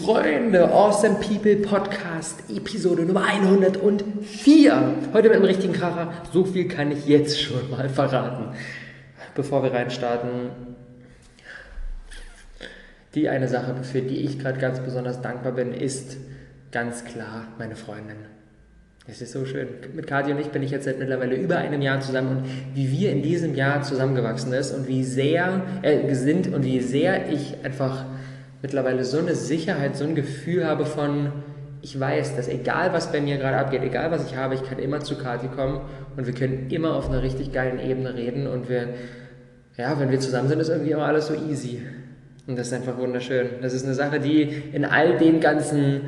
Freunde, Awesome People Podcast, Episode Nummer 104. Heute mit einem richtigen Kracher. So viel kann ich jetzt schon mal verraten. Bevor wir reinstarten, die eine Sache, für die ich gerade ganz besonders dankbar bin, ist ganz klar meine Freundin. Es ist so schön. Mit Kati und ich bin ich jetzt seit mittlerweile über einem Jahr zusammen und wie wir in diesem Jahr zusammengewachsen ist und wie sehr äh, sind und wie sehr ich einfach mittlerweile so eine Sicherheit, so ein Gefühl habe von, ich weiß, dass egal was bei mir gerade abgeht, egal was ich habe, ich kann immer zu Kati kommen und wir können immer auf einer richtig geilen Ebene reden und wir, ja, wenn wir zusammen sind, ist irgendwie immer alles so easy. Und das ist einfach wunderschön. Das ist eine Sache, die in all den ganzen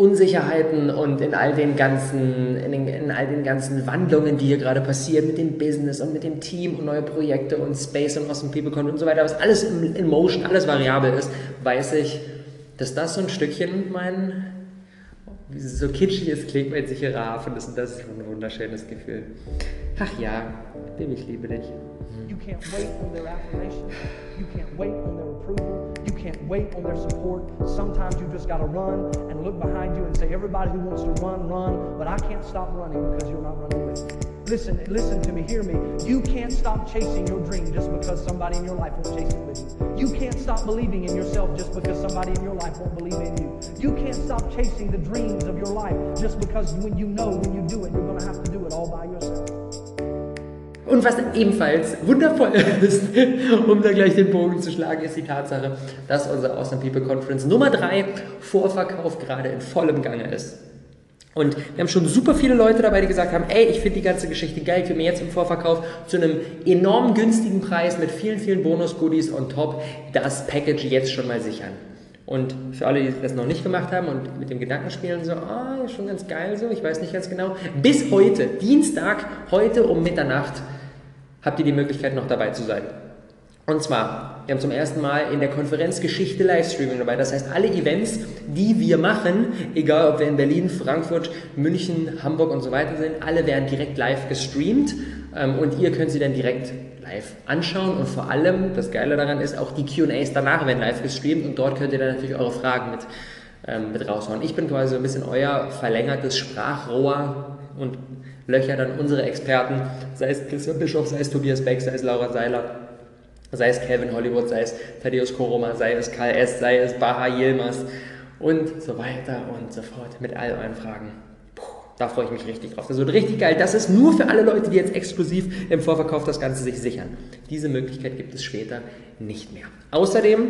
Unsicherheiten und in all den ganzen, in, den, in, all den ganzen Wandlungen, die hier gerade passieren mit dem Business und mit dem Team und neue Projekte und Space und Awesome People Content und so weiter, was alles in, in Motion, alles variabel ist, weiß ich, dass das so ein Stückchen mein, so kitschig es klingt, mein sicherer Hafen ist und das ist ein wunderschönes Gefühl. Ach ja, Baby, ich liebe dich. You can't wait on their affirmation. You can't wait on their approval. You can't wait on their support. Sometimes you just got to run and look behind you and say, everybody who wants to run, run. But I can't stop running because you're not running with me. Listen, listen to me, hear me. You can't stop chasing your dream just because somebody in your life won't chase it with you. You can't stop believing in yourself just because somebody in your life won't believe in you. You can't stop chasing the dreams of your life just because when you know when you do it, you're going to have to do it all by yourself. Und was ebenfalls wundervoll ist, um da gleich den Bogen zu schlagen, ist die Tatsache, dass unsere Awesome People Conference Nummer 3 Vorverkauf gerade in vollem Gange ist. Und wir haben schon super viele Leute dabei, die gesagt haben, ey, ich finde die ganze Geschichte geil, ich will mir jetzt im Vorverkauf zu einem enorm günstigen Preis mit vielen, vielen Bonus-Goodies on top das Package jetzt schon mal sichern. Und für alle, die das noch nicht gemacht haben und mit dem Gedanken spielen, so, ah, ist schon ganz geil so, ich weiß nicht ganz genau. Bis heute, Dienstag, heute um Mitternacht, habt ihr die Möglichkeit noch dabei zu sein. Und zwar, wir haben zum ersten Mal in der Konferenz Geschichte Livestreaming dabei. Das heißt, alle Events, die wir machen, egal ob wir in Berlin, Frankfurt, München, Hamburg und so weiter sind, alle werden direkt live gestreamt ähm, und ihr könnt sie dann direkt live anschauen und vor allem, das Geile daran ist, auch die Q&As danach werden live gestreamt und dort könnt ihr dann natürlich eure Fragen mit, ähm, mit raushauen. Ich bin quasi so ein bisschen euer verlängertes Sprachrohr und löcher dann unsere Experten, sei es Christian Bischof, sei es Tobias Beck, sei es Laura Seiler, sei es Calvin Hollywood, sei es Thaddeus Koroma, sei es Karl S., sei es Baha Yilmaz und so weiter und so fort mit all euren Fragen. Da freue ich mich richtig drauf. Das wird richtig geil. Das ist nur für alle Leute, die jetzt exklusiv im Vorverkauf das Ganze sich sichern. Diese Möglichkeit gibt es später nicht mehr. Außerdem,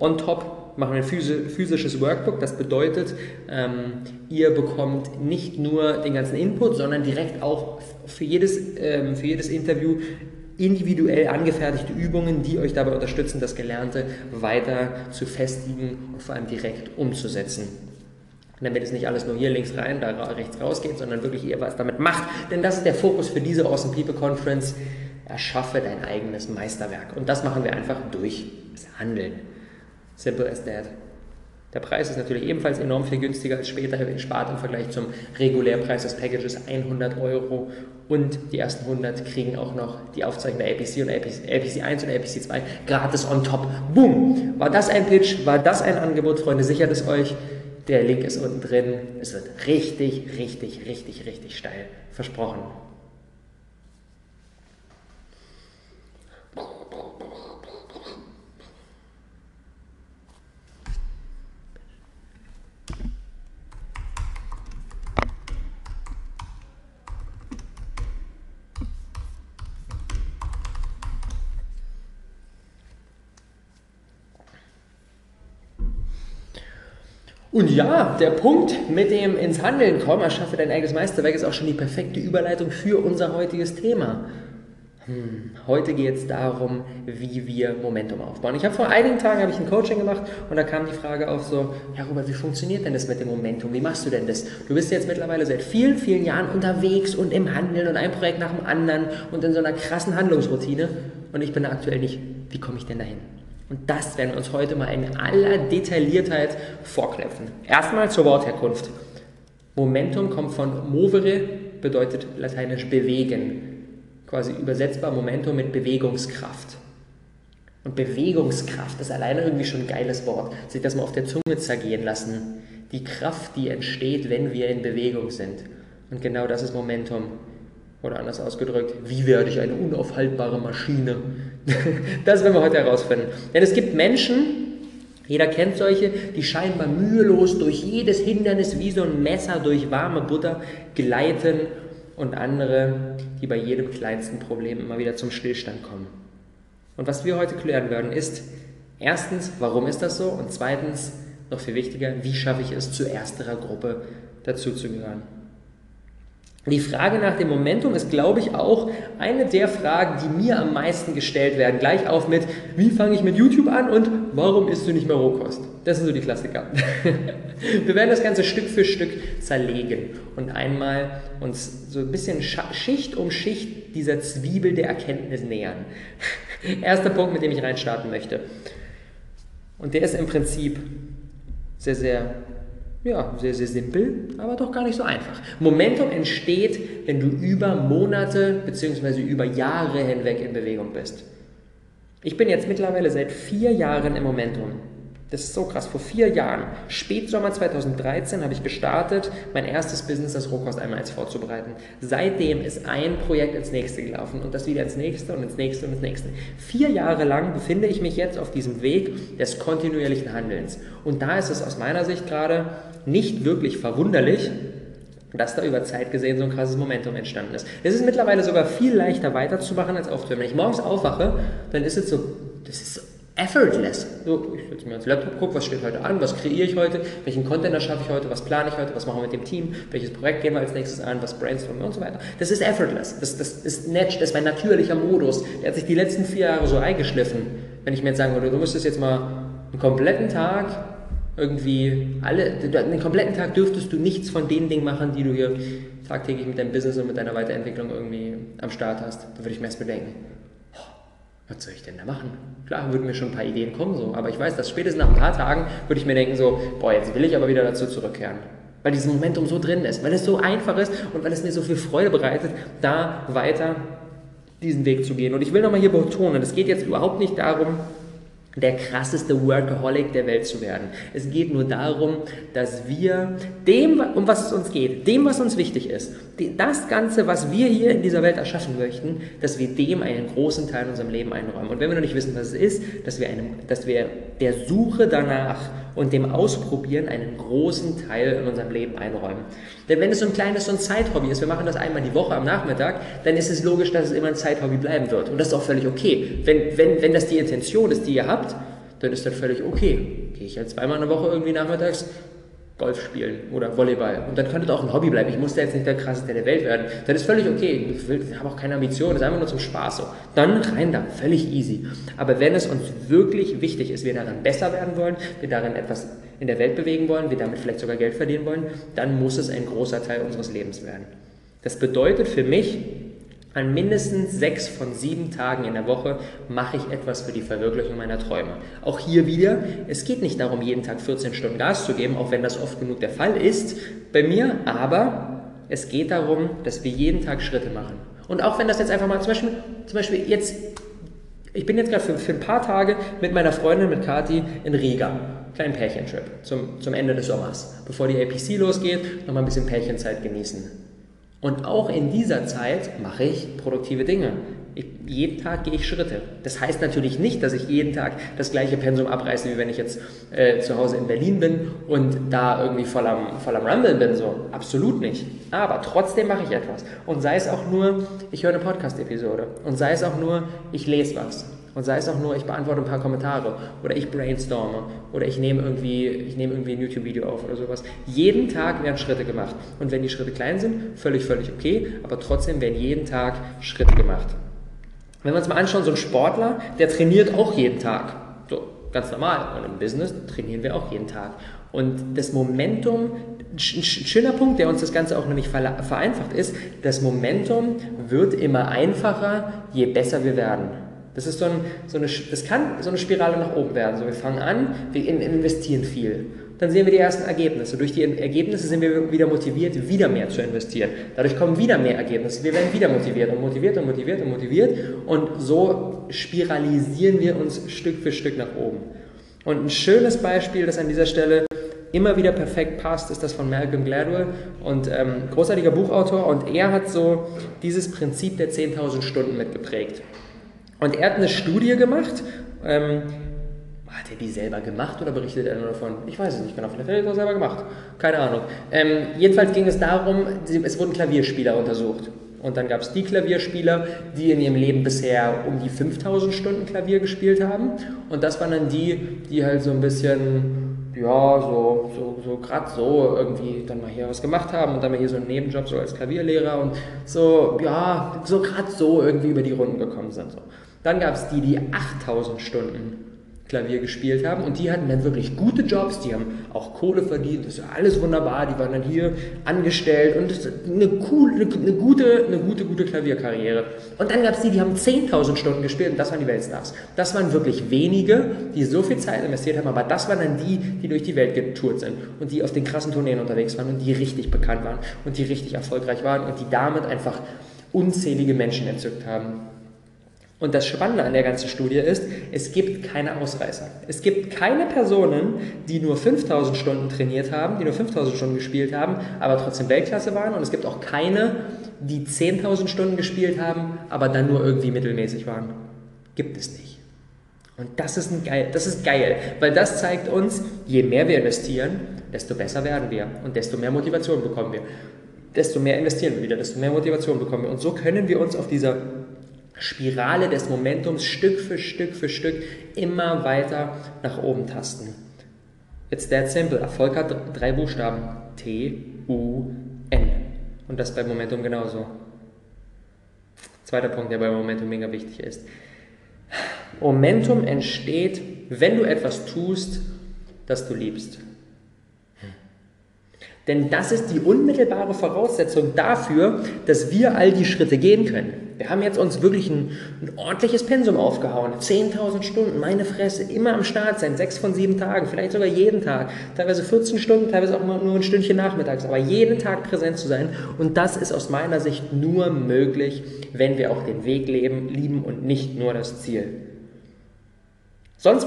on top, machen wir ein physisches Workbook. Das bedeutet, ähm, ihr bekommt nicht nur den ganzen Input, sondern direkt auch für jedes, ähm, für jedes Interview individuell angefertigte Übungen, die euch dabei unterstützen, das Gelernte weiter zu festigen und vor allem direkt umzusetzen. damit es nicht alles nur hier links rein, da rechts raus geht, sondern wirklich ihr was damit macht. Denn das ist der Fokus für diese Awesome People Conference. Erschaffe dein eigenes Meisterwerk. Und das machen wir einfach durch das Handeln. Simple as that. Der Preis ist natürlich ebenfalls enorm viel günstiger als später spart im Vergleich zum Regulärpreis des Packages 100 Euro und die ersten 100 kriegen auch noch die Aufzeichnung der APC und APC 1 und APC 2 gratis on top. Boom! War das ein Pitch? War das ein Angebot, Freunde? Sichert es euch. Der Link ist unten drin. Es wird richtig, richtig, richtig, richtig steil. Versprochen. Und ja, der Punkt mit dem ins Handeln kommen, erschaffe dein eigenes Meisterwerk, ist auch schon die perfekte Überleitung für unser heutiges Thema. Hm, heute geht es darum, wie wir Momentum aufbauen. Ich habe vor einigen Tagen ich ein Coaching gemacht und da kam die Frage auf so, ja Robert, wie funktioniert denn das mit dem Momentum? Wie machst du denn das? Du bist jetzt mittlerweile seit vielen, vielen Jahren unterwegs und im Handeln und ein Projekt nach dem anderen und in so einer krassen Handlungsroutine und ich bin da aktuell nicht. Wie komme ich denn dahin? Und das werden wir uns heute mal in aller Detailliertheit vorknöpfen. Erstmal zur Wortherkunft. Momentum kommt von movere, bedeutet lateinisch bewegen. Quasi übersetzbar Momentum mit Bewegungskraft. Und Bewegungskraft ist alleine irgendwie schon ein geiles Wort. Sich das mal auf der Zunge zergehen lassen. Die Kraft, die entsteht, wenn wir in Bewegung sind. Und genau das ist Momentum. Oder anders ausgedrückt, wie werde ich eine unaufhaltbare Maschine? das werden wir heute herausfinden. Denn es gibt Menschen, jeder kennt solche, die scheinbar mühelos durch jedes Hindernis wie so ein Messer durch warme Butter gleiten und andere, die bei jedem kleinsten Problem immer wieder zum Stillstand kommen. Und was wir heute klären werden, ist erstens, warum ist das so? Und zweitens, noch viel wichtiger, wie schaffe ich es, zu ersterer Gruppe dazuzugehören? Die Frage nach dem Momentum ist, glaube ich, auch eine der Fragen, die mir am meisten gestellt werden. Gleich auf mit, wie fange ich mit YouTube an und warum isst du nicht mehr Rohkost? Das sind so die Klassiker. Wir werden das Ganze Stück für Stück zerlegen und einmal uns so ein bisschen Schicht um Schicht dieser Zwiebel der Erkenntnis nähern. Erster Punkt, mit dem ich reinstarten möchte. Und der ist im Prinzip sehr, sehr ja, sehr, sehr simpel, aber doch gar nicht so einfach. Momentum entsteht, wenn du über Monate bzw. über Jahre hinweg in Bewegung bist. Ich bin jetzt mittlerweile seit vier Jahren im Momentum. Das ist so krass. Vor vier Jahren, Spätsommer 2013, habe ich gestartet, mein erstes Business, das Rohkost einmal eins vorzubereiten. Seitdem ist ein Projekt ins nächste gelaufen und das wieder ins nächste und ins nächste und ins nächste. Vier Jahre lang befinde ich mich jetzt auf diesem Weg des kontinuierlichen Handelns. Und da ist es aus meiner Sicht gerade nicht wirklich verwunderlich, dass da über Zeit gesehen so ein krasses Momentum entstanden ist. Es ist mittlerweile sogar viel leichter weiterzumachen als aufzuhören. Wenn ich morgens aufwache, dann ist es so, das ist effortless. So, ich setze mir ans Laptop, gucke, was steht heute an, was kreiere ich heute, welchen Content schaffe ich heute, was plane ich heute, was machen wir mit dem Team, welches Projekt gehen wir als nächstes an, was brainstormen wir und so weiter. Das ist effortless. Das, das ist nett, das ist mein natürlicher Modus. Der hat sich die letzten vier Jahre so eingeschliffen. Wenn ich mir jetzt sagen würde, du müsstest jetzt mal einen kompletten Tag irgendwie alle, den kompletten Tag dürftest du nichts von den Dingen machen, die du hier tagtäglich mit deinem Business und mit deiner Weiterentwicklung irgendwie am Start hast. Da würde ich mir erst bedenken, was soll ich denn da machen? Klar, würden mir schon ein paar Ideen kommen, so, aber ich weiß, dass spätestens nach ein paar Tagen würde ich mir denken, so, boah, jetzt will ich aber wieder dazu zurückkehren. Weil dieses Momentum so drin ist, weil es so einfach ist und weil es mir so viel Freude bereitet, da weiter diesen Weg zu gehen. Und ich will nochmal hier betonen, es geht jetzt überhaupt nicht darum, der krasseste Workaholic der Welt zu werden. Es geht nur darum, dass wir dem, um was es uns geht, dem, was uns wichtig ist, das Ganze, was wir hier in dieser Welt erschaffen möchten, dass wir dem einen großen Teil in unserem Leben einräumen. Und wenn wir noch nicht wissen, was es ist, dass wir, einem, dass wir der Suche danach und dem Ausprobieren einen großen Teil in unserem Leben einräumen. Denn wenn es so ein kleines so ein Zeithobby ist, wir machen das einmal die Woche am Nachmittag, dann ist es logisch, dass es immer ein Zeithobby bleiben wird. Und das ist auch völlig okay. Wenn, wenn, wenn das die Intention ist, die ihr habt, dann ist das völlig okay. Gehe ich halt zweimal in der Woche irgendwie nachmittags Golf spielen oder Volleyball. Und dann könnte das auch ein Hobby bleiben. Ich muss da jetzt nicht der krasseste der Welt werden. Dann ist völlig okay. Ich, will, habe auch keine Ambition. Das ist einfach nur zum Spaß so. Dann rein da. Völlig easy. Aber wenn es uns wirklich wichtig ist, wir darin besser werden wollen, wir darin etwas in der Welt bewegen wollen, wir damit vielleicht sogar Geld verdienen wollen, dann muss es ein großer Teil unseres Lebens werden. Das bedeutet für mich, an mindestens sechs von sieben Tagen in der Woche mache ich etwas für die Verwirklichung meiner Träume. Auch hier wieder, es geht nicht darum, jeden Tag 14 Stunden Gas zu geben, auch wenn das oft genug der Fall ist bei mir, aber es geht darum, dass wir jeden Tag Schritte machen. Und auch wenn das jetzt einfach mal zum Beispiel, zum Beispiel jetzt, ich bin jetzt gerade für, für ein paar Tage mit meiner Freundin, mit Kati, in Riga. Kleinen Pärchentrip zum, zum Ende des Sommers. Bevor die APC losgeht, nochmal ein bisschen Pärchenzeit genießen. Und auch in dieser Zeit mache ich produktive Dinge. Ich, jeden Tag gehe ich Schritte. Das heißt natürlich nicht, dass ich jeden Tag das gleiche Pensum abreiße, wie wenn ich jetzt äh, zu Hause in Berlin bin und da irgendwie voll am, voll am Rumblen bin. So. Absolut nicht. Aber trotzdem mache ich etwas. Und sei es auch nur, ich höre eine Podcast-Episode. Und sei es auch nur, ich lese was. Und sei es auch nur, ich beantworte ein paar Kommentare oder ich brainstorme oder ich nehme irgendwie, ich nehme irgendwie ein YouTube-Video auf oder sowas. Jeden Tag werden Schritte gemacht. Und wenn die Schritte klein sind, völlig, völlig okay, aber trotzdem werden jeden Tag Schritte gemacht. Wenn wir uns mal anschauen, so ein Sportler, der trainiert auch jeden Tag. So, ganz normal. Und im Business trainieren wir auch jeden Tag. Und das Momentum, ein schöner Punkt, der uns das Ganze auch nicht vereinfacht ist, das Momentum wird immer einfacher, je besser wir werden. Das ist so, ein, so, eine, das kann so eine Spirale nach oben werden. So, wir fangen an, wir investieren viel. dann sehen wir die ersten Ergebnisse. Durch die Ergebnisse sind wir wieder motiviert, wieder mehr zu investieren. Dadurch kommen wieder mehr Ergebnisse. Wir werden wieder motiviert und motiviert und motiviert und motiviert. Und so spiralisieren wir uns Stück für Stück nach oben. Und ein schönes Beispiel, das an dieser Stelle immer wieder perfekt passt, ist das von Malcolm Gladwell und ähm, großartiger Buchautor und er hat so dieses Prinzip der 10.000 Stunden mitgeprägt. Und er hat eine Studie gemacht, ähm, hat er die selber gemacht oder berichtet er nur davon? Ich weiß es nicht genau, vielleicht hat er das selber gemacht, keine Ahnung. Ähm, jedenfalls ging es darum, es wurden Klavierspieler untersucht. Und dann gab es die Klavierspieler, die in ihrem Leben bisher um die 5000 Stunden Klavier gespielt haben. Und das waren dann die, die halt so ein bisschen ja, so, so, so gerade so irgendwie dann mal hier was gemacht haben und dann mal hier so einen Nebenjob so als Klavierlehrer und so, ja, so gerade so irgendwie über die Runden gekommen sind. So. Dann gab es die, die 8000 Stunden Klavier gespielt haben und die hatten dann wirklich gute Jobs, die haben auch Kohle verdient, das ist alles wunderbar, die waren dann hier angestellt und eine, cool, eine, eine gute, eine gute, gute Klavierkarriere. Und dann gab es die, die haben 10.000 Stunden gespielt und das waren die Weltstars. Das waren wirklich wenige, die so viel Zeit investiert haben, aber das waren dann die, die durch die Welt getourt sind und die auf den krassen Tourneen unterwegs waren und die richtig bekannt waren und die richtig erfolgreich waren und die damit einfach unzählige Menschen entzückt haben. Und das Spannende an der ganzen Studie ist, es gibt keine Ausreißer. Es gibt keine Personen, die nur 5000 Stunden trainiert haben, die nur 5000 Stunden gespielt haben, aber trotzdem Weltklasse waren. Und es gibt auch keine, die 10.000 Stunden gespielt haben, aber dann nur irgendwie mittelmäßig waren. Gibt es nicht. Und das ist, ein geil, das ist geil, weil das zeigt uns, je mehr wir investieren, desto besser werden wir und desto mehr Motivation bekommen wir. Desto mehr investieren wir wieder, desto mehr Motivation bekommen wir. Und so können wir uns auf dieser Spirale des Momentums Stück für Stück für Stück immer weiter nach oben tasten. It's that simple. Erfolg hat drei Buchstaben. T-U-N. Und das bei Momentum genauso. Zweiter Punkt, der bei Momentum mega wichtig ist. Momentum entsteht, wenn du etwas tust, das du liebst. Denn das ist die unmittelbare Voraussetzung dafür, dass wir all die Schritte gehen können. Wir haben jetzt uns wirklich ein, ein ordentliches Pensum aufgehauen. 10.000 Stunden, meine Fresse, immer am Start sein, sechs von sieben Tagen, vielleicht sogar jeden Tag, teilweise 14 Stunden, teilweise auch nur ein Stündchen nachmittags, aber jeden Tag präsent zu sein. Und das ist aus meiner Sicht nur möglich, wenn wir auch den Weg leben, lieben und nicht nur das Ziel. Sonst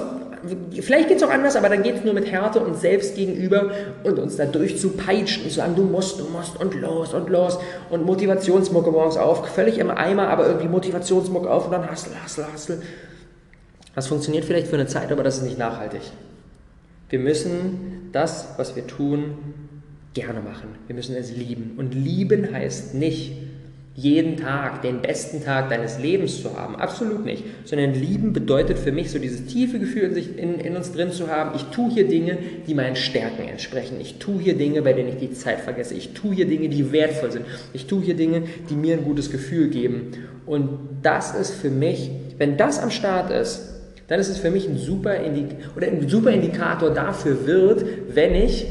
vielleicht geht es auch anders, aber dann geht es nur mit Härte und selbst gegenüber und uns da durchzupeitschen und zu sagen, du musst, du musst und los und los und Motivationsmucke morgens auf, völlig im Eimer, aber irgendwie Motivationsmucke auf und dann hustle, hustle, hustle. Das funktioniert vielleicht für eine Zeit, aber das ist nicht nachhaltig. Wir müssen das, was wir tun, gerne machen. Wir müssen es lieben. Und lieben heißt nicht, jeden Tag den besten Tag deines Lebens zu haben. Absolut nicht. Sondern lieben bedeutet für mich so dieses tiefe Gefühl in, sich, in, in, uns drin zu haben, ich tue hier Dinge, die meinen Stärken entsprechen. Ich tue hier Dinge, bei denen ich die Zeit vergesse. Ich tue hier Dinge, die wertvoll sind. Ich tue hier Dinge, die mir ein gutes Gefühl geben. Und das ist für mich, wenn das am Start ist, dann ist es für mich ein super, Indik oder ein super Indikator dafür wird, wenn ich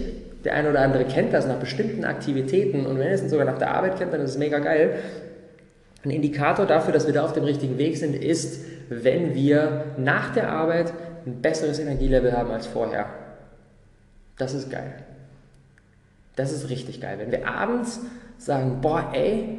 der eine oder andere kennt das nach bestimmten Aktivitäten und wenn er es sogar nach der Arbeit kennt, dann ist es mega geil. Ein Indikator dafür, dass wir da auf dem richtigen Weg sind, ist, wenn wir nach der Arbeit ein besseres Energielevel haben als vorher. Das ist geil. Das ist richtig geil. Wenn wir abends sagen, boah, ey,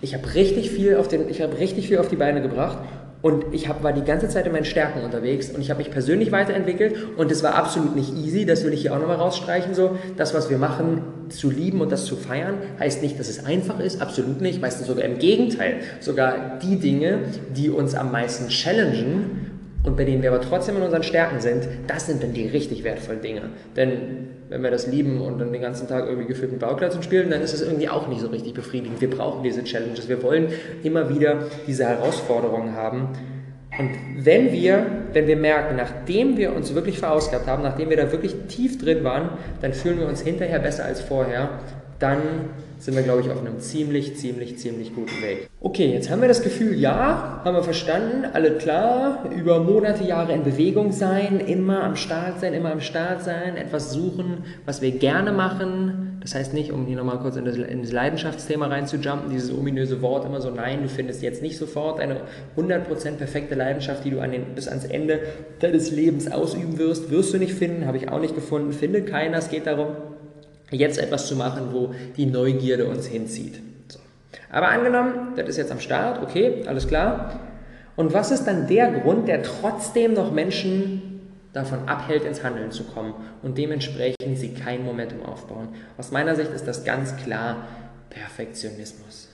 ich habe richtig viel auf den, ich habe richtig viel auf die Beine gebracht und ich hab, war die ganze Zeit in meinen Stärken unterwegs und ich habe mich persönlich weiterentwickelt. Und es war absolut nicht easy, das will ich hier auch nochmal rausstreichen, so, das, was wir machen, zu lieben und das zu feiern, heißt nicht, dass es einfach ist, absolut nicht, meistens sogar im Gegenteil. Sogar die Dinge, die uns am meisten challengen, und bei denen wir aber trotzdem in unseren Stärken sind, das sind dann die richtig wertvollen Dinge. Denn wenn wir das lieben und dann den ganzen Tag irgendwie gefühlt mit Bauklötzen spielen, dann ist es irgendwie auch nicht so richtig befriedigend. Wir brauchen diese Challenges. Wir wollen immer wieder diese Herausforderungen haben. Und wenn wir, wenn wir merken, nachdem wir uns wirklich verausgabt haben, nachdem wir da wirklich tief drin waren, dann fühlen wir uns hinterher besser als vorher, dann sind wir, glaube ich, auf einem ziemlich, ziemlich, ziemlich guten Weg. Okay, jetzt haben wir das Gefühl, ja, haben wir verstanden, alle klar, über Monate, Jahre in Bewegung sein, immer am Start sein, immer am Start sein, etwas suchen, was wir gerne machen, Das heißt nicht, um hier nochmal kurz in das, in das Leidenschaftsthema reinzujumpen, dieses ominöse Wort immer so, nein, du findest jetzt nicht sofort eine 100% perfekte Leidenschaft, die du an den, bis ans Ende deines Lebens ausüben wirst, wirst du nicht finden, habe ich auch nicht gefunden, findet keiner. Es geht darum, jetzt etwas zu machen, wo die Neugierde uns hinzieht. So. Aber angenommen, das ist jetzt am Start, okay, alles klar. Und was ist dann der Grund, der trotzdem noch Menschen davon abhält, ins Handeln zu kommen und dementsprechend sie kein Momentum aufbauen? Aus meiner Sicht ist das ganz klar Perfektionismus.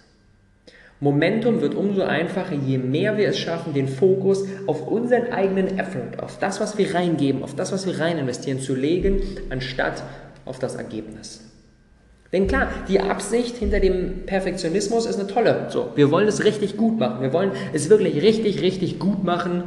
Momentum wird umso einfacher, je mehr wir es schaffen, den Fokus auf unseren eigenen Effort, auf das, was wir reingeben, auf das, was wir rein investieren, zu legen, anstatt auf das Ergebnis. Denn klar, die Absicht hinter dem Perfektionismus ist eine tolle. So, wir wollen es richtig gut machen. Wir wollen es wirklich richtig, richtig gut machen.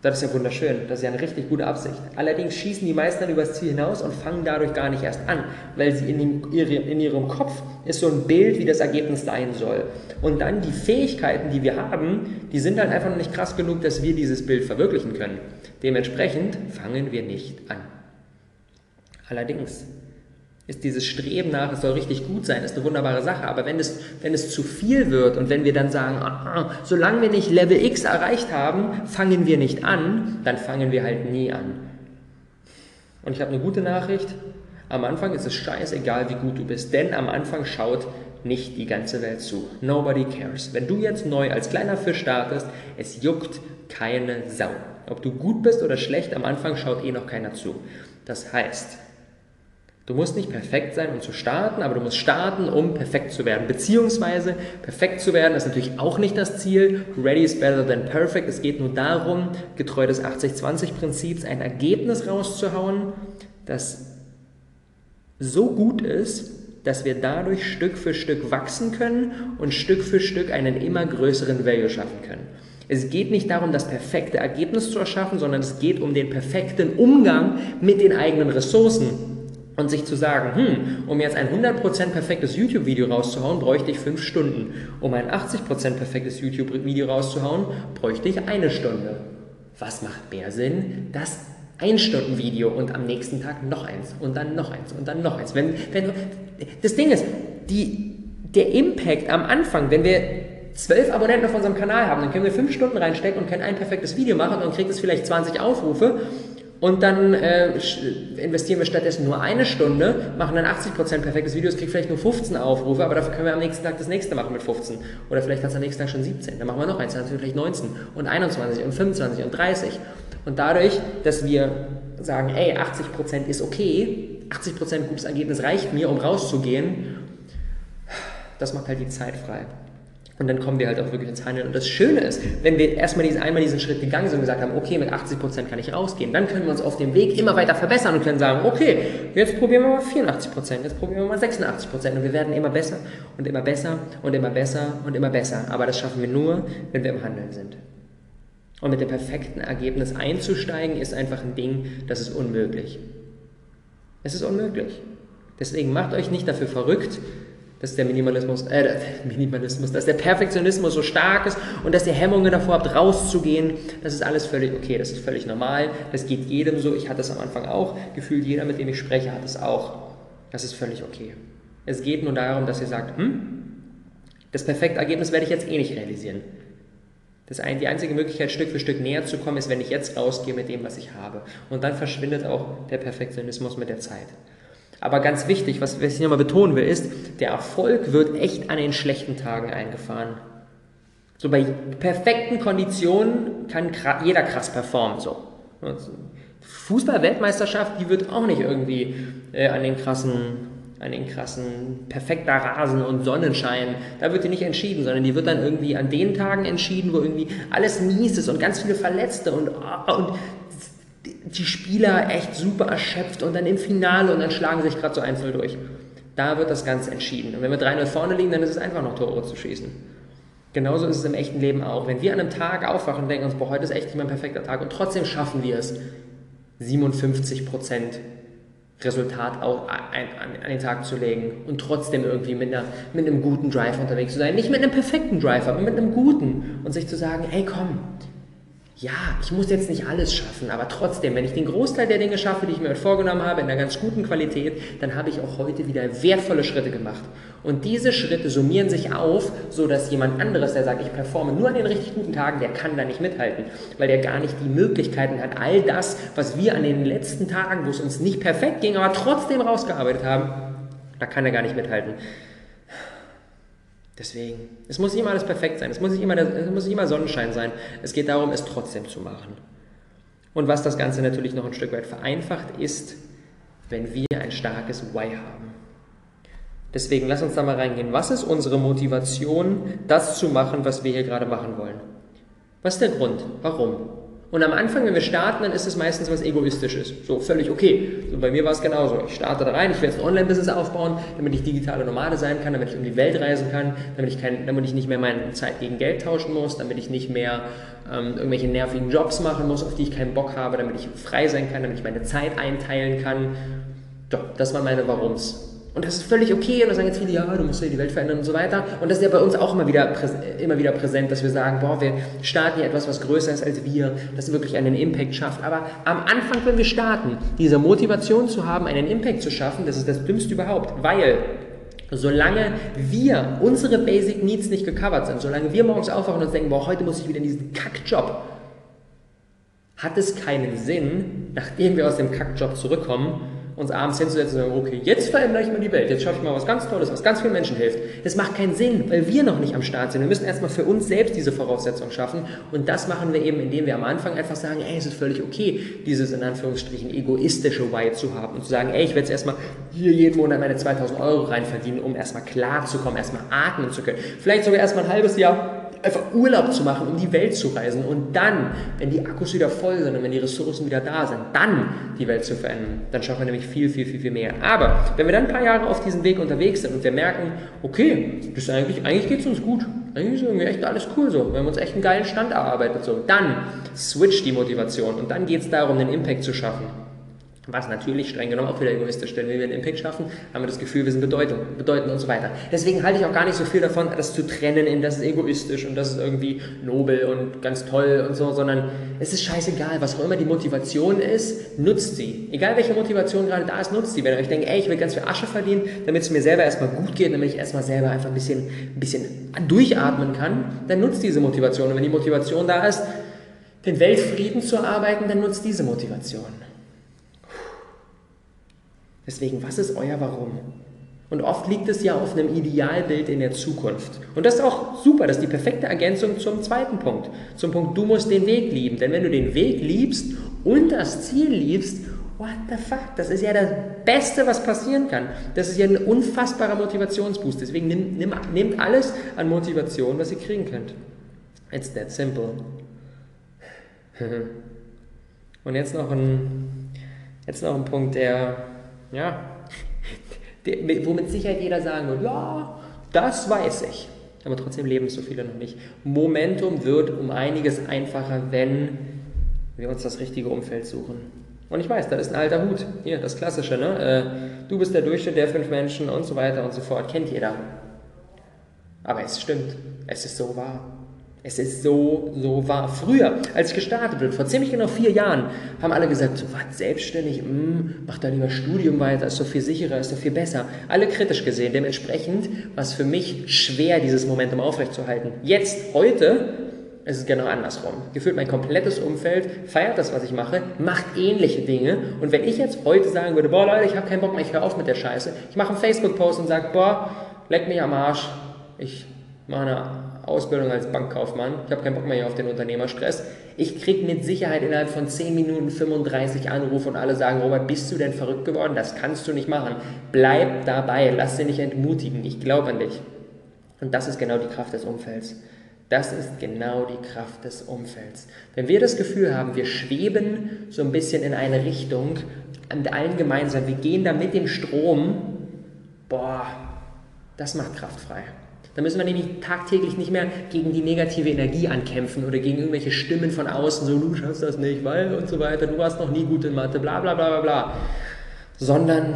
Das ist ja wunderschön. Das ist ja eine richtig gute Absicht. Allerdings schießen die meisten dann übers Ziel hinaus und fangen dadurch gar nicht erst an, weil sie in, dem, in ihrem Kopf ist so ein Bild, wie das Ergebnis sein soll. Und dann die Fähigkeiten, die wir haben, die sind halt einfach noch nicht krass genug, dass wir dieses Bild verwirklichen können. Dementsprechend fangen wir nicht an. Allerdings ist dieses Streben nach, es soll richtig gut sein, ist eine wunderbare Sache. Aber wenn es, wenn es zu viel wird und wenn wir dann sagen, ah, solange wir nicht Level X erreicht haben, fangen wir nicht an, dann fangen wir halt nie an. Und ich habe eine gute Nachricht. Am Anfang ist es scheißegal, wie gut du bist, denn am Anfang schaut nicht die ganze Welt zu. Nobody cares. Wenn du jetzt neu als kleiner Fisch startest, es juckt keine Sau. Ob du gut bist oder schlecht, am Anfang schaut eh noch keiner zu. Das heißt, Du musst nicht perfekt sein, um zu starten, aber du musst starten, um perfekt zu werden. Beziehungsweise perfekt zu werden ist natürlich auch nicht das Ziel. Ready is better than perfect. Es geht nur darum, getreu des 80-20-Prinzips, ein Ergebnis rauszuhauen, das so gut ist, dass wir dadurch Stück für Stück wachsen können und Stück für Stück einen immer größeren Value schaffen können. Es geht nicht darum, das perfekte Ergebnis zu erschaffen, sondern es geht um den perfekten Umgang mit den eigenen Ressourcen. Und sich zu sagen, hm, um jetzt ein 100% perfektes YouTube-Video rauszuhauen, bräuchte ich 5 Stunden. Um ein 80% perfektes YouTube-Video rauszuhauen, bräuchte ich eine Stunde. Was macht mehr Sinn? Das ein Stunden Video und am nächsten Tag noch eins und dann noch eins und dann noch eins. Wenn, wenn, das Ding ist, die, der Impact am Anfang, wenn wir zwölf Abonnenten auf unserem Kanal haben, dann können wir fünf Stunden reinstecken und können ein perfektes Video machen und kriegt es vielleicht 20 Aufrufe und dann äh, investieren wir stattdessen nur eine Stunde, machen dann 80% perfektes Video, es kriegt vielleicht nur 15 Aufrufe, aber dafür können wir am nächsten Tag das nächste machen mit 15. Oder vielleicht hat es am nächsten Tag schon 17. Dann machen wir noch eins, dann hat es vielleicht 19 und 21 und 25 und 30. Und dadurch, dass wir sagen, ey, 80% ist okay, 80% gutes Ergebnis reicht mir, um rauszugehen, das macht halt die Zeit frei. Und dann kommen wir halt auch wirklich ins Handeln. Und das Schöne ist, wenn wir erstmal diesen, einmal diesen Schritt gegangen sind und gesagt haben, okay, mit 80% kann ich rausgehen, dann können wir uns auf dem Weg immer weiter verbessern und können sagen, okay, jetzt probieren wir mal 84%, jetzt probieren wir mal 86% und wir werden immer besser und immer besser und immer besser und immer besser. Aber das schaffen wir nur, wenn wir im Handeln sind. Und mit dem perfekten Ergebnis einzusteigen, ist einfach ein Ding, das ist unmöglich. Es ist unmöglich. Deswegen macht euch nicht dafür verrückt, dass der Minimalismus, äh, Minimalismus, dass der Perfektionismus so stark ist und dass ihr Hemmungen davor habt, rauszugehen. Das ist alles völlig okay, das ist völlig normal. Das geht jedem so. Ich hatte es am Anfang auch. Gefühlt jeder, mit dem ich spreche, hat es auch. Das ist völlig okay. Es geht nur darum, dass ihr sagt, hm, das perfekte Ergebnis werde ich jetzt eh nicht realisieren. Das ein, die einzige Möglichkeit, Stück für Stück näher zu kommen, ist, wenn ich jetzt rausgehe mit dem, was ich habe. Und dann verschwindet auch der Perfektionismus mit der Zeit. Aber ganz wichtig, was, was ich nochmal betonen will, ist, der Erfolg wird echt an den schlechten Tagen eingefahren. So bei perfekten Konditionen kann jeder krass performen. So. Fußball-Weltmeisterschaft, die wird auch nicht irgendwie äh, an den krassen, an den krassen, perfekter Rasen und Sonnenschein, da wird die nicht entschieden, sondern die wird dann irgendwie an den Tagen entschieden, wo irgendwie alles mies ist und ganz viele Verletzte und, und die Spieler echt super erschöpft und dann im Finale und dann schlagen sich gerade so einzeln durch. Da wird das Ganze entschieden. Und wenn wir 3-0 vorne liegen, dann ist es einfach noch Tore zu schießen. Genauso ist es im echten Leben auch. Wenn wir an einem Tag aufwachen und denken uns, boah, heute ist echt nicht mein perfekter Tag und trotzdem schaffen wir es, 57% Resultat auch an, den Tag zu legen und trotzdem irgendwie mit, einer, mit einem guten Drive unterwegs zu sein. Nicht mit einem perfekten Drive, aber mit einem guten. Und sich zu sagen, hey komm, ja, ich muss jetzt nicht alles schaffen, aber trotzdem, wenn ich den Großteil der Dinge schaffe, die ich mir vorgenommen habe, in einer ganz guten Qualität, dann habe ich auch heute wieder wertvolle Schritte gemacht. Und diese Schritte summieren sich auf, so dass jemand anderes, der sagt, ich performe nur an den richtig guten Tagen, der kann da nicht mithalten, weil der gar nicht die Möglichkeiten hat, all das, was wir an den letzten Tagen, wo es uns nicht perfekt ging, aber trotzdem rausgearbeitet haben, da kann er gar nicht mithalten. Deswegen, es muss nicht immer alles perfekt sein, es muss nicht immer, es muss nicht immer Sonnenschein sein. Es geht darum, es trotzdem zu machen. Und was das Ganze natürlich noch ein Stück weit vereinfacht, ist, wenn wir ein starkes Why haben. Deswegen lass uns da mal reingehen. Was ist unsere Motivation, das zu machen, was wir hier gerade machen wollen? Was ist der Grund? Warum? Und am Anfang, wenn wir starten, dann ist es meistens was Egoistisches. So, völlig okay. So, bei mir war es genauso. Ich starte da rein, ich will jetzt ein Online-Business aufbauen, damit ich digitale Nomade sein kann, damit ich um die Welt reisen kann, damit ich, kein, damit ich nicht mehr meine Zeit gegen Geld tauschen muss, damit ich nicht mehr ähm, irgendwelche nervigen Jobs machen muss, auf die ich keinen Bock habe, damit ich frei sein kann, damit ich meine Zeit einteilen kann. Doch, das waren meine Warums. Und das ist völlig okay. Und da sagen jetzt viele, ja, du musst ja die Welt verändern und so weiter. Und das ist ja bei uns auch immer wieder, immer wieder präsent, dass wir sagen, boah, wir starten hier etwas, was größer ist als wir, das wirklich einen Impact schafft. Aber am Anfang, wenn wir starten, diese Motivation zu haben, einen Impact zu schaffen, das ist das Dümmste überhaupt. Weil Solange wir, unsere Basic Needs nicht gecovert sind, solange wir morgens aufwachen und denken, boah, heute muss ich wieder in diesen Kackjob, hat es keinen Sinn, nachdem wir aus dem Kackjob zurückkommen, uns abends hinzusetzen und sagen, okay, jetzt verändere ich mal die Welt, jetzt schaffe ich mal was ganz Tolles, was ganz vielen Menschen hilft. Das macht keinen Sinn, weil wir noch nicht am Start sind. Wir müssen erstmal für uns selbst diese Voraussetzung schaffen und das machen wir eben, indem wir am Anfang einfach sagen, ey, es ist völlig okay, dieses in Anführungsstrichen egoistische Why zu haben und zu sagen, ey, ich werde jetzt erstmal hier jeden Monat meine 2000 Euro reinverdienen, um erstmal klar zu kommen, erstmal atmen zu können. Vielleicht sogar erstmal ein halbes Jahr einfach Urlaub zu machen, um die Welt zu reisen und dann, wenn die Akkus wieder voll sind und wenn die Ressourcen wieder da sind, dann die Welt zu verändern. Dann schaffen wir nämlich viel, viel, viel, viel mehr. Aber wenn wir dann ein paar Jahre auf diesem Weg unterwegs sind und wir merken, okay, das ist eigentlich, eigentlich geht es uns gut, eigentlich ist irgendwie echt alles cool so, wir haben uns echt einen geilen Stand erarbeitet so, dann switcht die Motivation und dann geht es darum, den Impact zu schaffen. Was natürlich streng genommen auch wieder egoistisch, denn wenn wir einen Impact schaffen, haben wir das Gefühl, wir sind Bedeutung, bedeutend und so weiter. Deswegen halte ich auch gar nicht so viel davon, das zu trennen in das ist egoistisch und das ist irgendwie nobel und ganz toll und so, sondern es ist scheißegal, was auch immer die Motivation ist, nutzt sie. Egal welche Motivation gerade da ist, nutzt sie. Wenn ihr euch denkt, ey, ich will ganz viel Asche verdienen, damit es mir selber erstmal gut geht, damit ich erstmal selber einfach ein bisschen, ein bisschen durchatmen kann, dann nutzt diese Motivation. Und wenn die Motivation da ist, den Weltfrieden zu erarbeiten, dann nutzt diese Motivation. Deswegen, was ist euer Warum? Und oft liegt es ja auf einem Idealbild in der Zukunft. Und das ist auch super, das ist die perfekte Ergänzung zum zweiten Punkt. Zum Punkt, du musst den Weg lieben. Denn wenn du den Weg liebst und das Ziel liebst, what the fuck, das ist ja das Beste, was passieren kann. Das ist ja ein unfassbarer Motivationsboost. Deswegen nimm, nimm, nehmt alles an Motivation, was ihr kriegen könnt. It's that simple. Und jetzt noch ein, jetzt noch ein Punkt, der ja, wo mit Sicherheit jeder sagen wird, ja, das weiß ich. Aber trotzdem leben es so viele noch nicht. Momentum wird um einiges einfacher, wenn wir uns das richtige Umfeld suchen. Und ich weiß, das ist ein alter Hut. Hier, das Klassische, ne? Äh, du bist der Durchschnitt der fünf Menschen und so weiter und so fort. Kennt jeder. Aber es stimmt. Es ist so wahr. Es ist so, so wahr. Früher, als ich gestartet bin, vor ziemlich genau vier Jahren, haben alle gesagt, so was, selbstständig, mm, mach da lieber Studium weiter, ist doch viel sicherer, ist doch viel besser. Alle kritisch gesehen. Dementsprechend war es für mich schwer, dieses Momentum aufrechtzuerhalten. Jetzt, heute, ist es genau andersrum. Gefühlt mein komplettes Umfeld feiert das, was ich mache, macht ähnliche Dinge. Und wenn ich jetzt heute sagen würde, boah Leute, ich habe keinen Bock mehr, ich höre auf mit der Scheiße, ich mache einen Facebook-Post und sage, boah, leck mich am Arsch, ich mache eine Ausbildung als Bankkaufmann. Ich habe keinen Bock mehr hier auf den Unternehmerstress. Ich kriege mit Sicherheit innerhalb von 10 Minuten 35 Anrufe und alle sagen, Robert, bist du denn verrückt geworden? Das kannst du nicht machen. Bleib dabei, lass dich nicht entmutigen. Ich glaube an dich. Und das ist genau die Kraft des Umfelds. Das ist genau die Kraft des Umfelds. Wenn wir das Gefühl haben, wir schweben so ein bisschen in eine Richtung, an allen gemeinsam, wir gehen da mit dem Strom, boah, das macht Kraft frei. Da müssen wir nämlich tagtäglich nicht mehr gegen die negative Energie ankämpfen oder gegen irgendwelche Stimmen von außen, so du schaffst das nicht, weil und so weiter, du warst noch nie gut in Mathe, bla bla bla bla bla. Sondern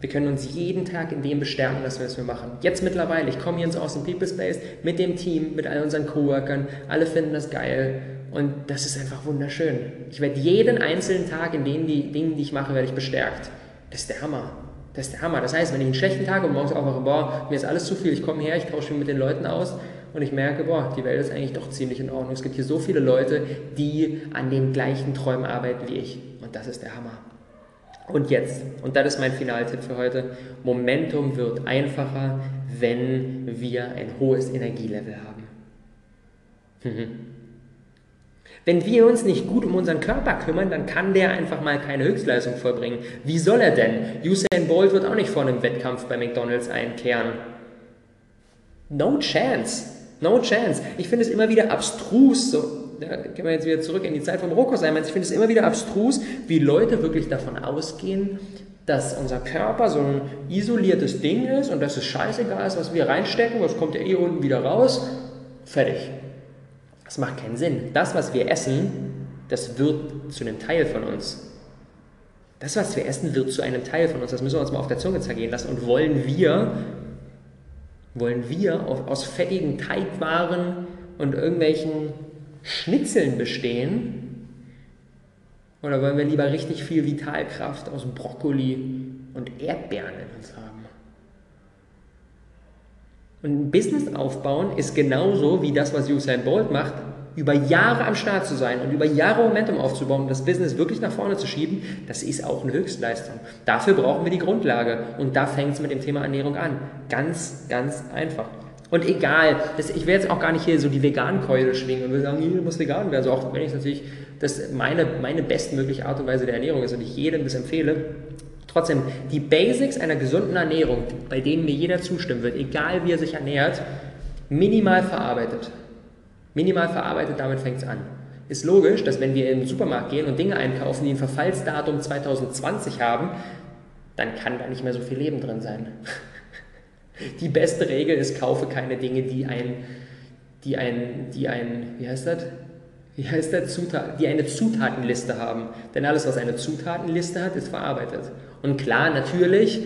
wir können uns jeden Tag in dem bestärken, dass wir es machen. Jetzt mittlerweile, ich komme hier ins Awesome People Space mit dem Team, mit all unseren Coworkern, alle finden das geil Und das ist einfach wunderschön. Ich werde jeden einzelnen Tag in den Dingen, die ich mache, werde ich bestärkt. Das ist der Hammer. Das ist der Hammer. Das heißt, wenn ich einen schlechten Tag und morgens aufwache, boah, mir ist alles zu viel, ich komme her, ich tausche mich mit den Leuten aus und ich merke, boah, die Welt ist eigentlich doch ziemlich in Ordnung. Es gibt hier so viele Leute, die an den gleichen Träumen arbeiten wie ich. Und das ist der Hammer. Und jetzt, und das ist mein Finaltipp für heute, Momentum wird einfacher, wenn wir ein hohes Energielevel haben. Wenn wir uns nicht gut um unseren Körper kümmern, dann kann der einfach mal keine Höchstleistung vollbringen. Wie soll er denn? Usain Bolt wird auch nicht vor einem Wettkampf bei McDonald's einkehren. No chance. No chance. Ich finde es immer wieder abstrus, so, da können wir jetzt wieder zurück in die Zeit vom Rohkost sein. Ich finde es immer wieder abstrus, wie Leute wirklich davon ausgehen, dass unser Körper so ein isoliertes Ding ist und dass es scheißegal ist, was wir reinstecken, was kommt ja eh unten wieder raus. Fertig. Das macht keinen Sinn. Das, was wir essen, das wird zu einem Teil von uns. Das, was wir essen, wird zu einem Teil von uns. Das müssen wir uns mal auf der Zunge zergehen lassen. Und wollen wir, wollen wir aus fettigen Teigwaren und irgendwelchen Schnitzeln bestehen? Oder wollen wir lieber richtig viel Vitalkraft aus Brokkoli und Erdbeeren in uns haben? Und ein Business aufbauen ist genauso wie das, was Usain Bolt macht, über Jahre am Start zu sein und über Jahre Momentum aufzubauen und das Business wirklich nach vorne zu schieben, das ist auch eine Höchstleistung. Dafür brauchen wir die Grundlage und da fängt es mit dem Thema Ernährung an. Ganz, ganz einfach. Und egal, das, ich werde jetzt auch gar nicht hier so die Vegan-Keule schwingen und will sagen, hier muss vegan werden, also auch wenn ich natürlich das meine, meine bestmögliche Art und Weise der Ernährung ist und ich jedem das empfehle, Trotzdem, die Basics einer gesunden Ernährung, bei denen mir jeder zustimmen wird, egal wie er sich ernährt, minimal verarbeitet. Minimal verarbeitet, damit fängt es an. Ist logisch, dass wenn wir in den Supermarkt gehen und Dinge einkaufen, die ein Verfallsdatum 2020 haben, dann kann da nicht mehr so viel Leben drin sein. Die beste Regel ist, kaufe keine Dinge, die ein, die ein, die ein, wie heißt das? Wie heißt das? Zutat, die eine Zutatenliste haben. Denn alles, was eine Zutatenliste hat, ist verarbeitet. Und klar, natürlich,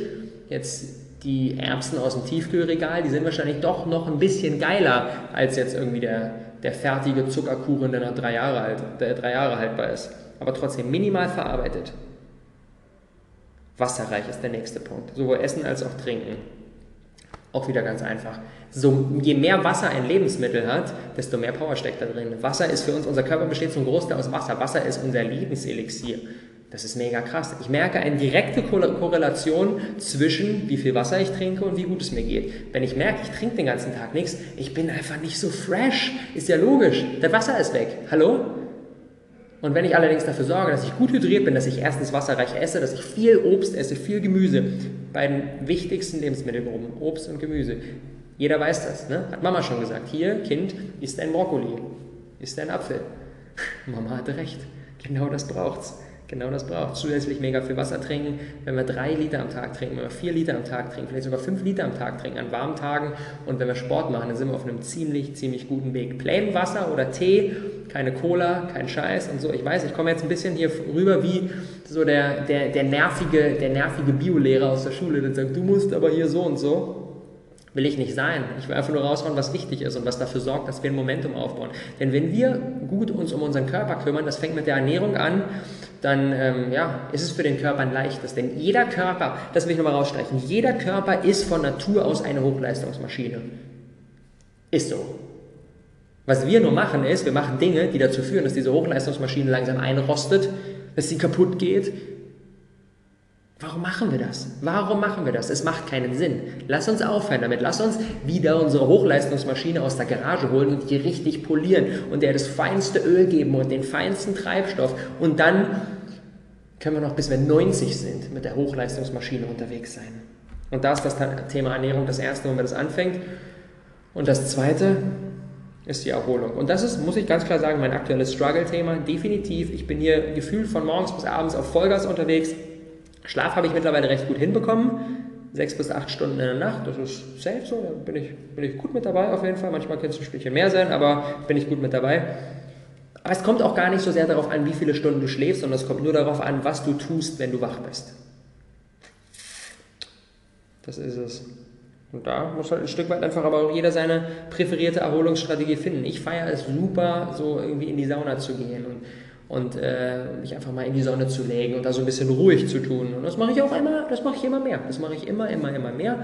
jetzt die Erbsen aus dem Tiefkühlregal, die sind wahrscheinlich doch noch ein bisschen geiler als jetzt irgendwie der, der fertige Zuckerkuchen, der noch drei Jahre, alt, der drei Jahre haltbar ist. Aber trotzdem minimal verarbeitet. Wasserreich ist der nächste Punkt. Sowohl Essen als auch Trinken. Auch wieder ganz einfach. So, je mehr Wasser ein Lebensmittel hat, desto mehr Power steckt da drin. Wasser ist für uns, unser Körper besteht zum Großteil aus Wasser. Wasser ist unser Lebenselixier. Das ist mega krass. Ich merke eine direkte Korrelation zwischen wie viel Wasser ich trinke und wie gut es mir geht. Wenn ich merke, ich trinke den ganzen Tag nichts, ich bin einfach nicht so fresh. Ist ja logisch. Das Wasser ist weg. Hallo? Und wenn ich allerdings dafür sorge, dass ich gut hydriert bin, dass ich erstens wasserreich esse, dass ich viel Obst esse, viel Gemüse, bei den wichtigsten Lebensmittelgruppen, Obst und Gemüse. Jeder weiß das, ne? Hat Mama schon gesagt. Hier, Kind, isst ein Brokkoli, isst ein Apfel. Mama hatte recht. Genau das braucht's. Genau das braucht. Zusätzlich mega viel Wasser trinken. Wenn wir drei Liter am Tag trinken, wenn wir vier Liter am Tag trinken, vielleicht sogar fünf Liter am Tag trinken an warmen Tagen und wenn wir Sport machen, dann sind wir auf einem ziemlich, ziemlich guten Weg. Plain Wasser oder Tee, keine Cola, kein Scheiß und so. Ich weiß, ich komme jetzt ein bisschen hier rüber wie so der, der, der nervige, der nervige Biolehrer aus der Schule, der sagt, du musst aber hier so und so. Will ich nicht sein. Ich will einfach nur raushauen, was wichtig ist und was dafür sorgt, dass wir ein Momentum aufbauen. Denn wenn wir gut uns um unseren Körper kümmern, das fängt mit der Ernährung an, dann ähm, ja, ist es für den Körper ein leichtes. Denn jeder Körper, das will ich nochmal rausstreichen, jeder Körper ist von Natur aus eine Hochleistungsmaschine. Ist so. Was wir nur machen ist, wir machen Dinge, die dazu führen, dass diese Hochleistungsmaschine langsam einrostet, dass sie kaputt geht, Warum machen wir das? Warum machen wir das? Es macht keinen Sinn. Lass uns aufhören damit. Lass uns wieder unsere Hochleistungsmaschine aus der Garage holen und die richtig polieren und der das feinste Öl geben und den feinsten Treibstoff. Und dann können wir noch bis wir 90 sind mit der Hochleistungsmaschine unterwegs sein. Und da ist das Thema Ernährung das erste, wo man das anfängt. Und das zweite ist die Erholung. Und das ist, muss ich ganz klar sagen, mein aktuelles Struggle-Thema. Definitiv. Ich bin hier gefühlt von morgens bis abends auf Vollgas unterwegs Schlaf habe ich mittlerweile recht gut hinbekommen. Sechs bis acht Stunden in der Nacht, das ist safe so, da bin ich, bin ich gut mit dabei auf jeden Fall. Manchmal könnte es ein Stückchen mehr sein, aber bin ich gut mit dabei. Aber es kommt auch gar nicht so sehr darauf an, wie viele Stunden du schläfst, sondern es kommt nur darauf an, was du tust, wenn du wach bist. Das ist es. Und da muss halt ein Stück weit einfach aber auch jeder seine präferierte Erholungsstrategie finden. Ich feiere es super, so irgendwie in die Sauna zu gehen und, und äh, mich einfach mal in die Sonne zu legen und da so ein bisschen ruhig zu tun. Und das mache ich auch immer, das mache ich immer mehr. Das mache ich immer, immer, immer mehr.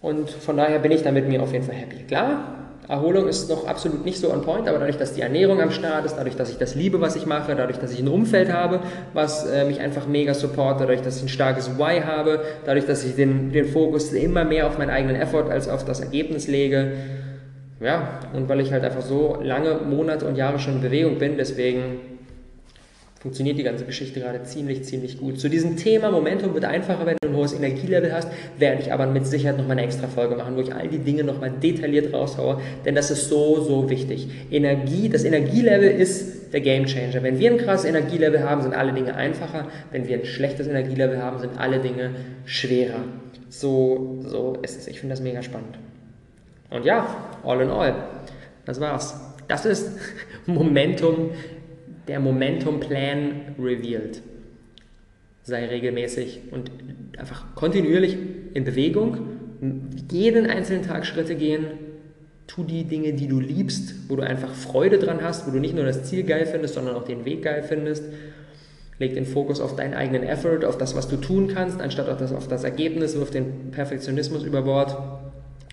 Und von daher bin ich da mit mir auf jeden Fall happy. Klar, Erholung ist noch absolut nicht so on point, aber dadurch, dass die Ernährung am Start ist, dadurch, dass ich das liebe, was ich mache, dadurch, dass ich ein Umfeld habe, was äh, mich einfach mega supportet, dadurch, dass ich ein starkes Why habe, dadurch, dass ich den, den Fokus immer mehr auf meinen eigenen Effort als auf das Ergebnis lege. Ja, und weil ich halt einfach so lange Monate und Jahre schon in Bewegung bin, deswegen funktioniert die ganze Geschichte gerade ziemlich, ziemlich gut. Zu diesem Thema Momentum wird einfacher, wenn du ein hohes Energielevel hast, werde ich aber mit Sicherheit nochmal eine extra Folge machen, wo ich all die Dinge nochmal detailliert raushaue, denn das ist so, so wichtig. Energie, das Energielevel ist der Game Changer. Wenn wir ein krasses Energielevel haben, sind alle Dinge einfacher. Wenn wir ein schlechtes Energielevel haben, sind alle Dinge schwerer. So, so ist es. Ich finde das mega spannend. Und ja, all in all, das war's. Das ist Momentum der Momentum-Plan revealed. Sei regelmäßig und einfach kontinuierlich in Bewegung, jeden einzelnen Tag Schritte gehen, tu die Dinge, die du liebst, wo du einfach Freude dran hast, wo du nicht nur das Ziel geil findest, sondern auch den Weg geil findest. Leg den Fokus auf deinen eigenen Effort, auf das, was du tun kannst, anstatt auf das, auf das Ergebnis, wirf den Perfektionismus über Bord.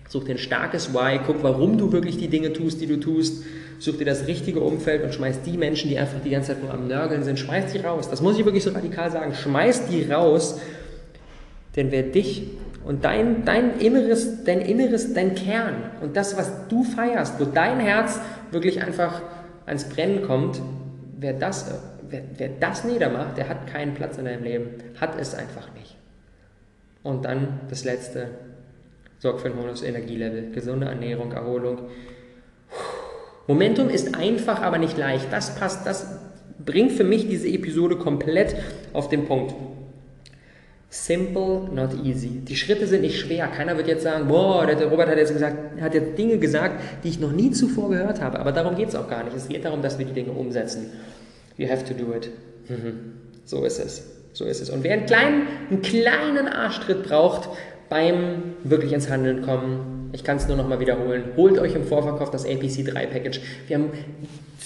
Such dir ein starkes Why, guck, warum du wirklich die Dinge tust, die du tust such dir das richtige Umfeld und schmeiß die Menschen, die einfach die ganze Zeit nur am Nörgeln sind, schmeiß die raus. Das muss ich wirklich so radikal sagen. Schmeiß die raus, denn wer dich und dein, dein Inneres, dein Inneres, dein Kern und das, was du feierst, wo dein Herz wirklich einfach ans Brennen kommt, wer das, wer, wer das niedermacht, der hat keinen Platz in deinem Leben. Hat es einfach nicht. Und dann das Letzte, sorg für ein hohes Energielevel, gesunde Ernährung, Erholung. Momentum ist einfach, aber nicht leicht. Das passt, das bringt für mich diese Episode komplett auf den Punkt. Simple, not easy. Die Schritte sind nicht schwer. Keiner wird jetzt sagen, boah, der Robert hat jetzt gesagt, hat jetzt Dinge gesagt, die ich noch nie zuvor gehört habe. Aber darum geht es auch gar nicht. Es geht darum, dass wir die Dinge umsetzen. You have to do it. Mhm. So ist es. So ist es. Und wer einen kleinen, einen kleinen Arschtritt braucht beim wirklich ins Handeln kommen, ich kann es nur noch mal wiederholen. Holt euch im Vorverkauf das APC 3 Package. Wir haben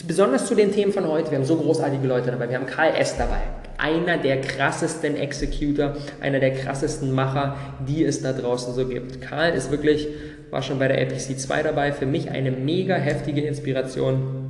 besonders zu den Themen von heute, wir haben so großartige Leute dabei. Wir haben Karl S. dabei. Einer der krassesten Executor, einer der krassesten Macher, die es da draußen so gibt. Karl ist wirklich, war schon bei der APC 2 dabei, für mich eine mega heftige Inspiration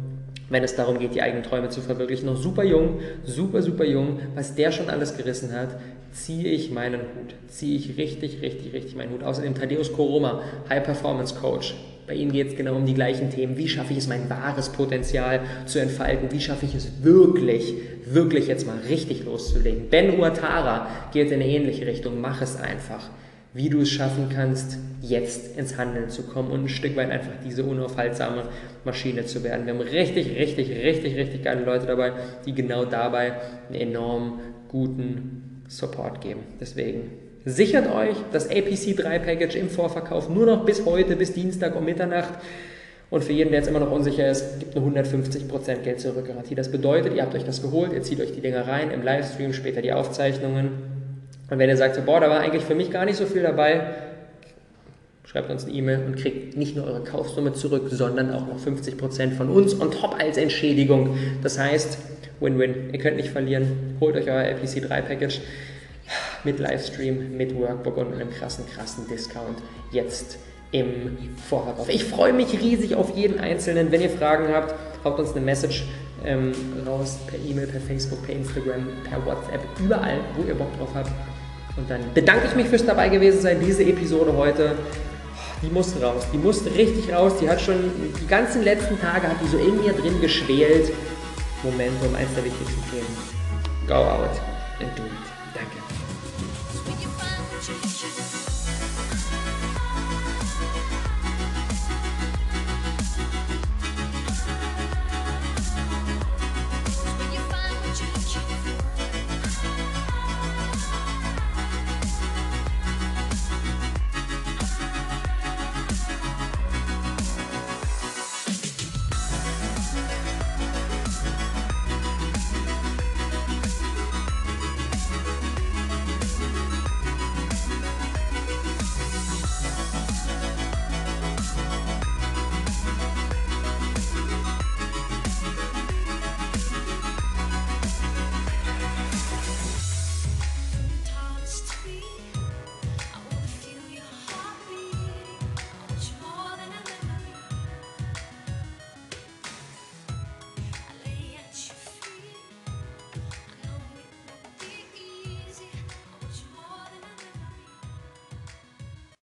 wenn es darum geht, die eigenen Träume zu verwirklichen. Noch super jung, super, super jung, was der schon alles gerissen hat, ziehe ich meinen Hut. Ziehe ich richtig, richtig, richtig meinen Hut. Außerdem Thaddeus Koroma, High Performance Coach. Bei ihm geht es genau um die gleichen Themen. Wie schaffe ich es, mein wahres Potenzial zu entfalten? Wie schaffe ich es wirklich, wirklich jetzt mal richtig loszulegen? Ben Uatara geht in eine ähnliche Richtung. Mach es einfach wie du es schaffen kannst, jetzt ins Handeln zu kommen und ein Stück weit einfach diese unaufhaltsame Maschine zu werden. Wir haben richtig, richtig, richtig, richtig geile Leute dabei, die genau dabei einen enorm guten Support geben. Deswegen sichert euch das APC 3 Package im Vorverkauf nur noch bis heute, bis Dienstag um Mitternacht. Und für jeden, der jetzt immer noch unsicher ist, gibt eine 150% Geld zurück Garantie. Das bedeutet, ihr habt euch das geholt, ihr zieht euch die Dinger rein im Livestream, später die Aufzeichnungen und wenn ihr sagt, so, boah, da war eigentlich für mich gar nicht so viel dabei, schreibt uns eine E-Mail und kriegt nicht nur eure Kaufsumme zurück, sondern auch noch 50% von uns on top als Entschädigung. Das heißt, Win-Win. Ihr könnt nicht verlieren. Holt euch euer LPC 3 Package mit Livestream, mit Workbook und einem krassen, krassen Discount jetzt im Vorverkauf. Ich freue mich riesig auf jeden Einzelnen. Wenn ihr Fragen habt, haut uns eine Message ähm, raus per E-Mail, per Facebook, per Instagram, per WhatsApp, überall, wo ihr Bock drauf habt. Und dann bedanke ich mich fürs dabei gewesen sein. Diese Episode heute, die muss raus. Die muss richtig raus. Die hat schon die ganzen letzten Tage hat die so in mir drin geschwelt. Momentum, eins der wichtigsten Themen. Go out and do it. Danke.